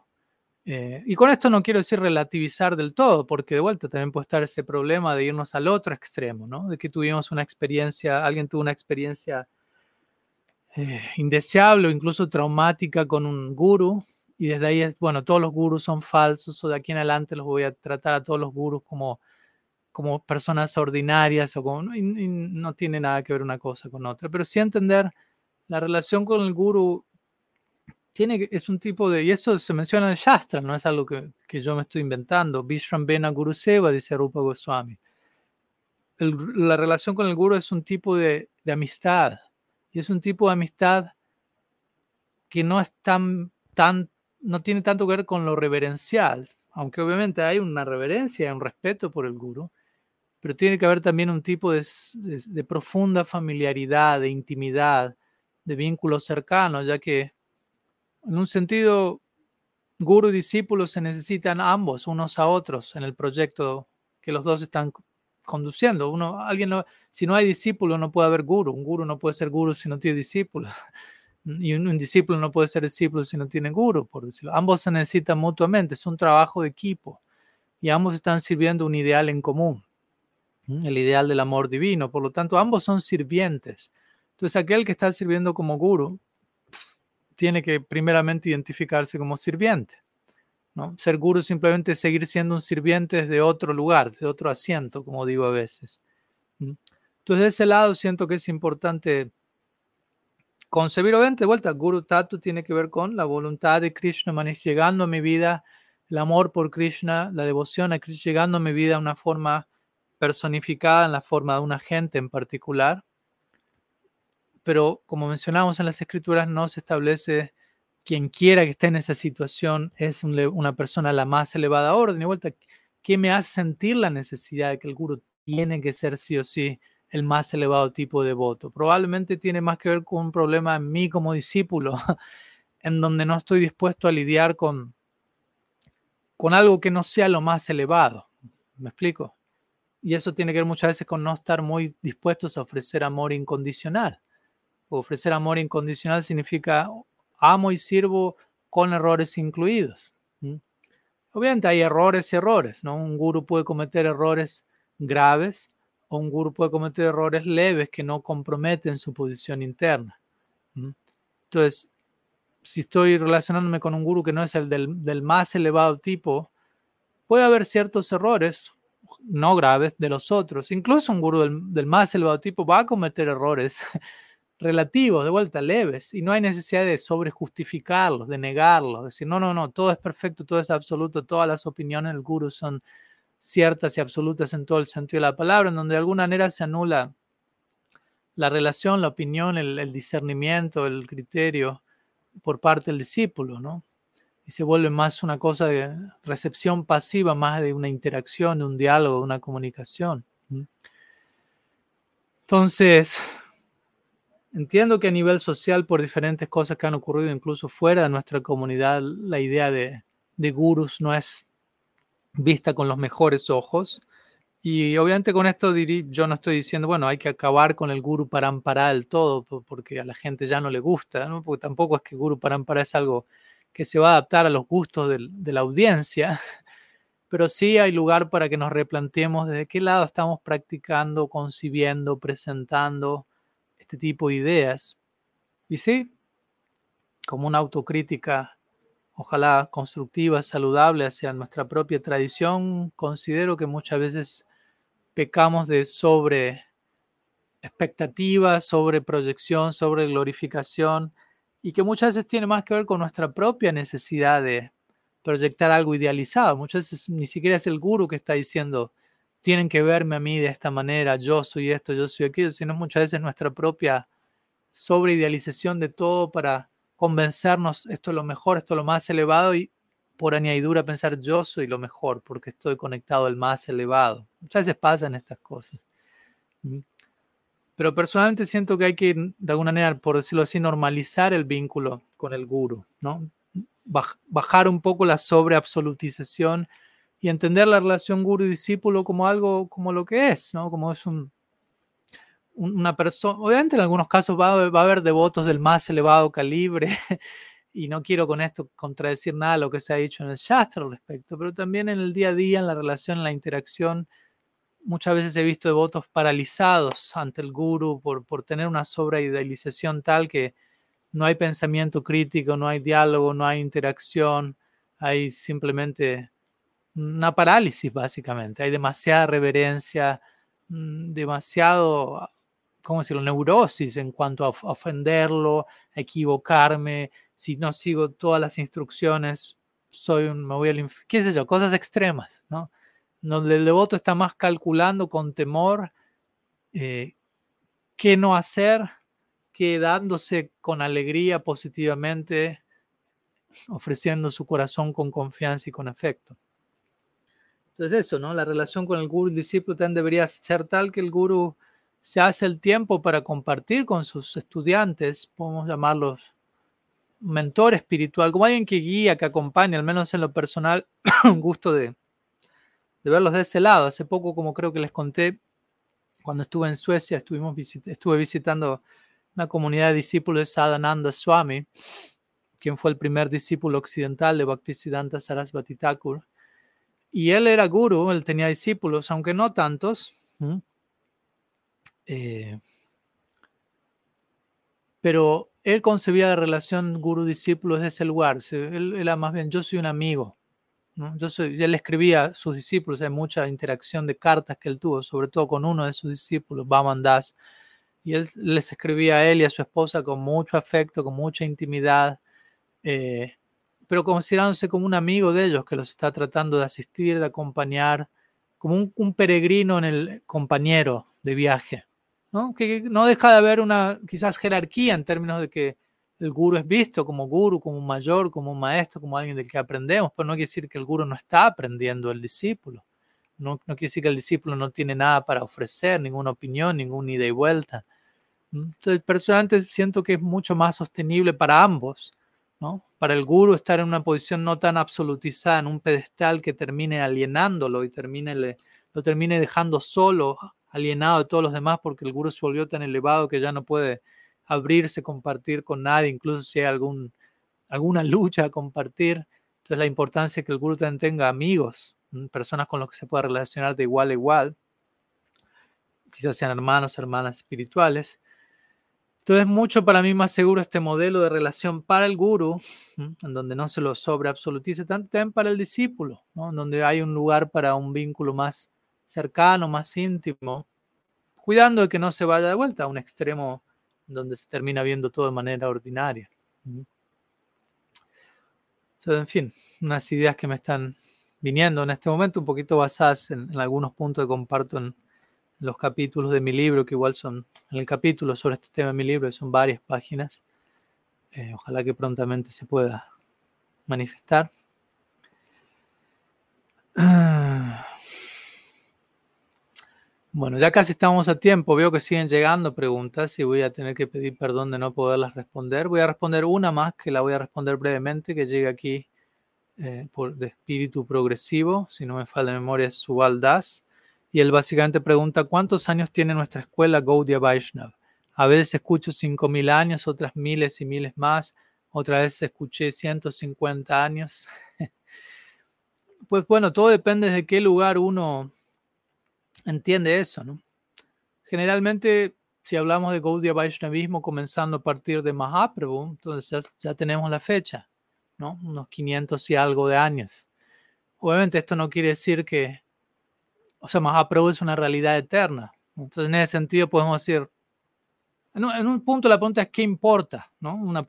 Eh, y con esto no quiero decir relativizar del todo, porque de vuelta también puede estar ese problema de irnos al otro extremo, ¿no? De que tuvimos una experiencia, alguien tuvo una experiencia eh, indeseable o incluso traumática con un guru, y desde ahí es, bueno, todos los gurus son falsos, o de aquí en adelante los voy a tratar a todos los gurus como como personas ordinarias o como, no tiene nada que ver una cosa con otra, pero sí entender la relación con el guru tiene, es un tipo de, y esto se menciona en Shastra, no es algo que, que yo me estoy inventando, Vishram Bena Guru Seva, dice Rupa Goswami. la relación con el guru es un tipo de, de, amistad, y es un tipo de amistad que no es tan, tan, no tiene tanto que ver con lo reverencial, aunque obviamente hay una reverencia y un respeto por el guru, pero tiene que haber también un tipo de, profunda familiaridad, de intimidad, de vínculos cercanos, ya que en un sentido, guru y discípulos se necesitan ambos, unos a otros, en el proyecto que los dos están conduciendo. Uno, alguien si no hay discípulo, no puede haber guru. Un guru no puede ser guru si no tiene discípulos. *laughs* Y un, un, discípulo no puede ser discípulo si no tiene guru, por decirlo. Ambos se necesitan mutuamente, es un trabajo de equipo. Y ambos están sirviendo un ideal en común el ideal del amor divino. Por lo tanto, ambos son sirvientes. Entonces, aquel que está sirviendo como guru tiene que primeramente identificarse como sirviente. ¿no? Ser guru simplemente es seguir siendo un sirviente desde otro lugar, de otro asiento, como digo a veces. Entonces, de ese lado siento que es importante concebir, obviamente, de vuelta, Guru Tatu tiene que ver con la voluntad de Krishna, Manish, llegando a mi vida, el amor por Krishna, la devoción a Krishna, llegando a mi vida una forma personificada en la forma de un agente en particular, pero como mencionamos en las escrituras, no se establece quien quiera que esté en esa situación es una persona a la más elevada orden. Y vuelta, ¿qué me hace sentir la necesidad de que el guru tiene que ser sí o sí el más elevado tipo de voto? Probablemente tiene más que ver con un problema en mí como discípulo, *laughs* en donde no estoy dispuesto a lidiar con, con algo que no sea lo más elevado. ¿Me explico? Y eso tiene que ver muchas veces con no estar muy dispuestos a ofrecer amor incondicional. Ofrecer amor incondicional significa amo y sirvo con errores incluidos. Obviamente hay errores y errores, ¿no? Un guru puede cometer errores graves o un guru puede cometer errores leves que no comprometen su posición interna. Entonces, si estoy relacionándome con un guru que no es el del, del más elevado tipo, puede haber ciertos errores no graves de los otros. Incluso un gurú del, más elevado tipo va a cometer errores *laughs* relativos, de vuelta, leves, y no hay necesidad de sobrejustificarlos, de negarlos, de decir, no, no, no, todo es perfecto, todo es absoluto, todas las opiniones del gurú son ciertas y absolutas en todo el sentido de la palabra, en donde de alguna manera se anula la relación, la opinión, el, el discernimiento, el criterio por parte del discípulo, ¿no? Y se vuelve más una cosa de recepción pasiva, más de una interacción, de un diálogo, de una comunicación. Entonces, entiendo que a nivel social, por diferentes cosas que han ocurrido incluso fuera de nuestra comunidad, la idea de, de gurus no es vista con los mejores ojos. Y obviamente con esto yo no estoy diciendo, bueno, hay que acabar con el guru parampara el todo, porque a la gente ya no le gusta, ¿no? porque tampoco es que guru parampara es algo que se va a adaptar a los gustos de la audiencia, *laughs* pero sí hay lugar para que nos replanteemos desde qué lado estamos practicando, concibiendo, presentando este tipo de ideas. Y sí, como una autocrítica, ojalá constructiva, saludable hacia nuestra propia tradición, considero que muchas veces pecamos de sobre expectativas, sobre proyección, sobre glorificación y que muchas veces tiene más que ver con nuestra propia necesidad de proyectar algo idealizado. Muchas veces ni siquiera es el guru que está diciendo, tienen que verme a mí de esta manera, yo soy esto, yo soy aquello, sino muchas veces nuestra propia sobreidealización de todo para convencernos esto es lo mejor, esto es lo más elevado y por añadidura pensar yo soy lo mejor porque estoy conectado al más elevado. Muchas veces pasan estas cosas. Pero personalmente siento que hay que, de alguna manera, por decirlo así, normalizar el vínculo con el guru, ¿no? Bajar un poco la sobreabsolutización y entender la relación guru-discípulo como algo, como lo que es, ¿no? Como es un, una persona, obviamente en algunos casos va, a haber devotos del más elevado calibre, *laughs* y no quiero con esto contradecir nada de lo que se ha dicho en el Shastra al respecto, pero también en el día a día, en la relación, en la interacción, muchas veces he visto devotos paralizados ante el guru por, por tener una sobreidealización tal que no hay pensamiento crítico, no hay diálogo, no hay interacción, hay simplemente una parálisis básicamente, hay demasiada reverencia, mm, demasiado, ¿cómo decirlo?, neurosis en cuanto a ofenderlo, equivocarme, si no sigo todas las instrucciones, soy un, me voy al qué sé yo, cosas extremas, ¿no? Donde el devoto está más calculando con temor eh, qué no hacer, que dándose con alegría positivamente, ofreciendo su corazón con confianza y con afecto. Entonces eso, ¿no? La relación con el guru y discípulo también debería ser tal que el guru se hace el tiempo para compartir con sus estudiantes, podemos llamarlos mentor espiritual, como alguien que guía, que acompaña, al menos en lo personal, *coughs* un gusto de, de verlos de ese lado. Hace poco, como creo que les conté, cuando estuve en Suecia, estuvimos estuve visitando una comunidad de discípulos de Sadhananda Swami, quien fue el primer discípulo occidental de Bhaktisiddhanta Sarasvati Thakur. Y él era guru, él tenía discípulos, aunque no tantos. Eh, pero él concebía la relación guru-discípulo desde ese lugar. Él era más bien, yo soy un amigo. Yo soy, él escribía a sus discípulos, hay mucha interacción de cartas que él tuvo, sobre todo con uno de sus discípulos, Baman Das, y él les escribía a él y a su esposa con mucho afecto, con mucha intimidad, eh, pero considerándose como un amigo de ellos que los está tratando de asistir, de acompañar, como un, peregrino en el compañero de viaje. ¿no? Que no deja de haber una quizás jerarquía en términos de que el guru es visto como guru, como un mayor, como un maestro, como alguien del que aprendemos, pero no quiere decir que el guru no está aprendiendo el discípulo. No, no quiere decir que el discípulo no tiene nada para ofrecer, ninguna opinión, ninguna ida y vuelta. Entonces, personalmente siento que es mucho más sostenible para ambos, ¿no? Para el guru estar en una posición no tan absolutizada, en un pedestal que termine alienándolo y termine, lo termine dejando solo, alienado de todos los demás, porque el guru se volvió tan elevado que ya no puede abrirse, compartir con nadie, incluso si hay algún, alguna *laughs* lucha a compartir. Entonces la importancia de que el guru también tenga amigos, personas con los que se pueda relacionar de igual a igual, quizás sean hermanos, hermanas espirituales. Entonces, mucho para mí más seguro este modelo de relación para el guru, en donde no se lo sobreabsolutice, también para el discípulo, ¿no? en donde hay un lugar para un vínculo más cercano, más íntimo, cuidando de que no se vaya de vuelta a un extremo donde se termina viendo todo de manera ordinaria. en fin, unas ideas que me están viniendo en este momento, un poquito basadas en, algunos puntos que comparto en, los capítulos de mi libro, que igual son, en el capítulo sobre este tema de mi libro, son varias páginas. Eh, ojalá que prontamente se pueda manifestar. *clears throat* Bueno, ya casi estamos a tiempo. Veo que siguen llegando preguntas y voy a tener que pedir perdón de no poderlas responder. Voy a responder una más que la voy a responder brevemente, que llega aquí eh, por, de espíritu progresivo. Si no me falta memoria, es Subal Das. Y él básicamente pregunta, ¿cuántos años tiene nuestra escuela Gaudiya Vaishnav? A veces escucho 5.000 años, otras miles y miles más. Otra vez escuché 150 años. *laughs* pues bueno, todo depende de qué lugar uno entiende eso, ¿no? Generalmente, si hablamos de Gaudiya Vaishnavismo comenzando a partir de Mahaprabhu, entonces ya, tenemos la fecha, ¿no? Unos 500 y algo de años. Obviamente esto no quiere decir que, o sea, Mahaprabhu es una realidad eterna. Entonces, en ese sentido podemos decir, en un, punto la pregunta es ¿qué importa? ¿no? Una,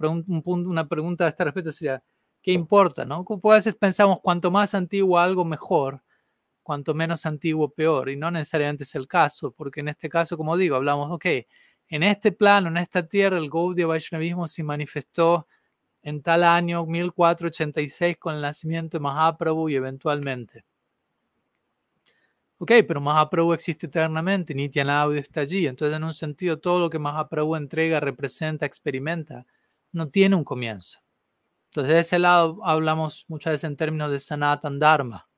una pregunta a este respecto sería, ¿qué importa? ¿no? A veces pensamos, cuanto más antiguo algo, mejor cuanto menos antiguo, peor. Y no necesariamente es el caso, porque en este caso, como digo, hablamos, ok, en este plano, en esta tierra, el Gaudiya Vaishnavismo se manifestó en tal año 1486 con el nacimiento de Mahaprabhu y eventualmente. Ok, pero Mahaprabhu existe eternamente, Nityananda está allí. Entonces, en un sentido, todo lo que Mahaprabhu entrega, representa, experimenta, no tiene un comienzo. Entonces, de ese lado hablamos muchas veces en términos de Sanatan Dharma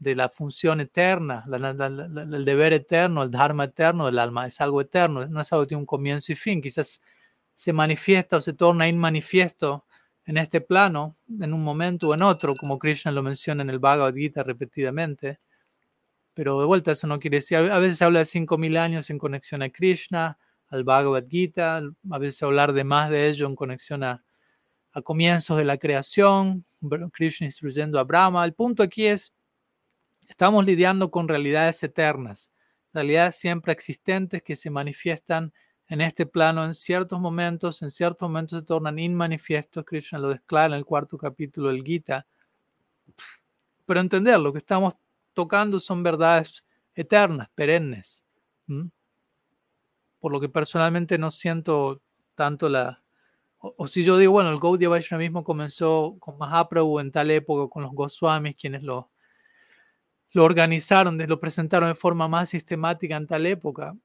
de la función eterna, el deber eterno, el dharma eterno del alma, es algo eterno, no es algo que tiene un comienzo y fin, quizás se manifiesta o se torna inmanifiesto en este plano, en un momento o en otro, como Krishna lo menciona en el Bhagavad Gita repetidamente, pero de vuelta eso no quiere decir, a veces se habla de 5.000 años en conexión a Krishna, al Bhagavad Gita, a veces hablar de más de ello en conexión a, a comienzos de la creación, Krishna instruyendo a Brahma, el punto aquí es Estamos lidiando con realidades eternas, realidades siempre existentes que se manifiestan en este plano en ciertos momentos, en ciertos momentos se tornan inmanifiestos. Krishna lo desclara en el cuarto capítulo del Gita. Pero entender lo que estamos tocando son verdades eternas, perennes. Por lo que personalmente no siento tanto la... O, si yo digo, bueno, el Gaudiya comenzó con Mahaprabhu en tal época, con los Goswamis, quienes lo lo organizaron, lo presentaron de forma más sistemática en tal época,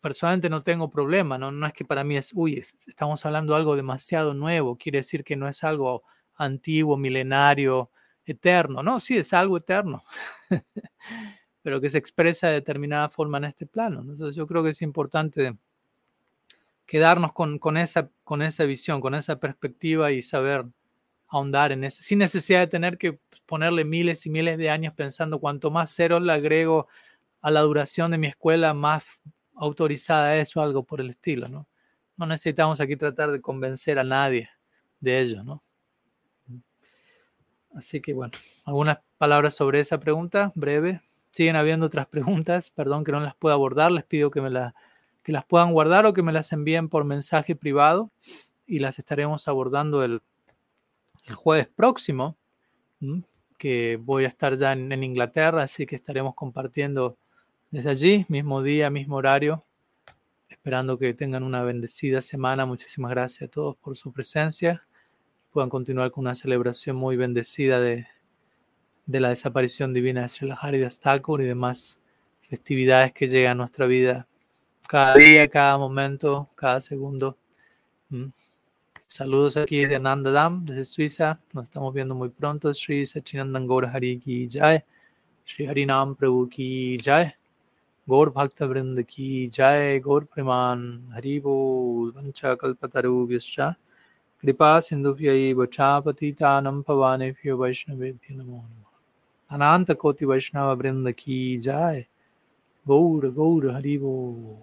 personalmente no tengo problema, ¿no? no es que para mí es, uy, estamos hablando de algo demasiado nuevo, quiere decir que no es algo antiguo, milenario, eterno, no, sí, es algo eterno, *laughs* pero que se expresa de determinada forma en este plano. Entonces yo creo que es importante quedarnos con, con, esa, con esa visión, con esa perspectiva y saber ahondar en eso, sin necesidad de tener que ponerle miles y miles de años pensando cuanto más ceros le agrego a la duración de mi escuela, más autorizada es o algo por el estilo, ¿no? No necesitamos aquí tratar de convencer a nadie de ello, ¿no? Así que bueno, algunas palabras sobre esa pregunta, breve. Siguen habiendo otras preguntas, perdón que no las pueda abordar, les pido que, me la, que las puedan guardar o que me las envíen por mensaje privado y las estaremos abordando el el jueves próximo, que voy a estar ya en, Inglaterra, así que estaremos compartiendo desde allí, mismo día, mismo horario, esperando que tengan una bendecida semana. Muchísimas gracias a todos por su presencia. Puedan continuar con una celebración muy bendecida de, la desaparición divina de Srila Haridas Thakur y demás festividades que llegan a nuestra vida cada día, cada momento, cada segundo. Saludos aquí de Anandadam, desde Suiza. Nos estamos viendo muy pronto. Sri Sachinandan Gaur Hari ki Jai. Sri Harinam Prabhu ki Jai. Gaur Bhakta Vrind ki Jai. Gaur Preman Haribo Vancha Kalpataru Vyascha. Kripa Sindhuvyai Vachapatitanam Pavanebhyo Vaishnavebhyo Namo Namo. Ananta Koti Vaishnava Vrind ki Jai. Gaur Gaur Haribo.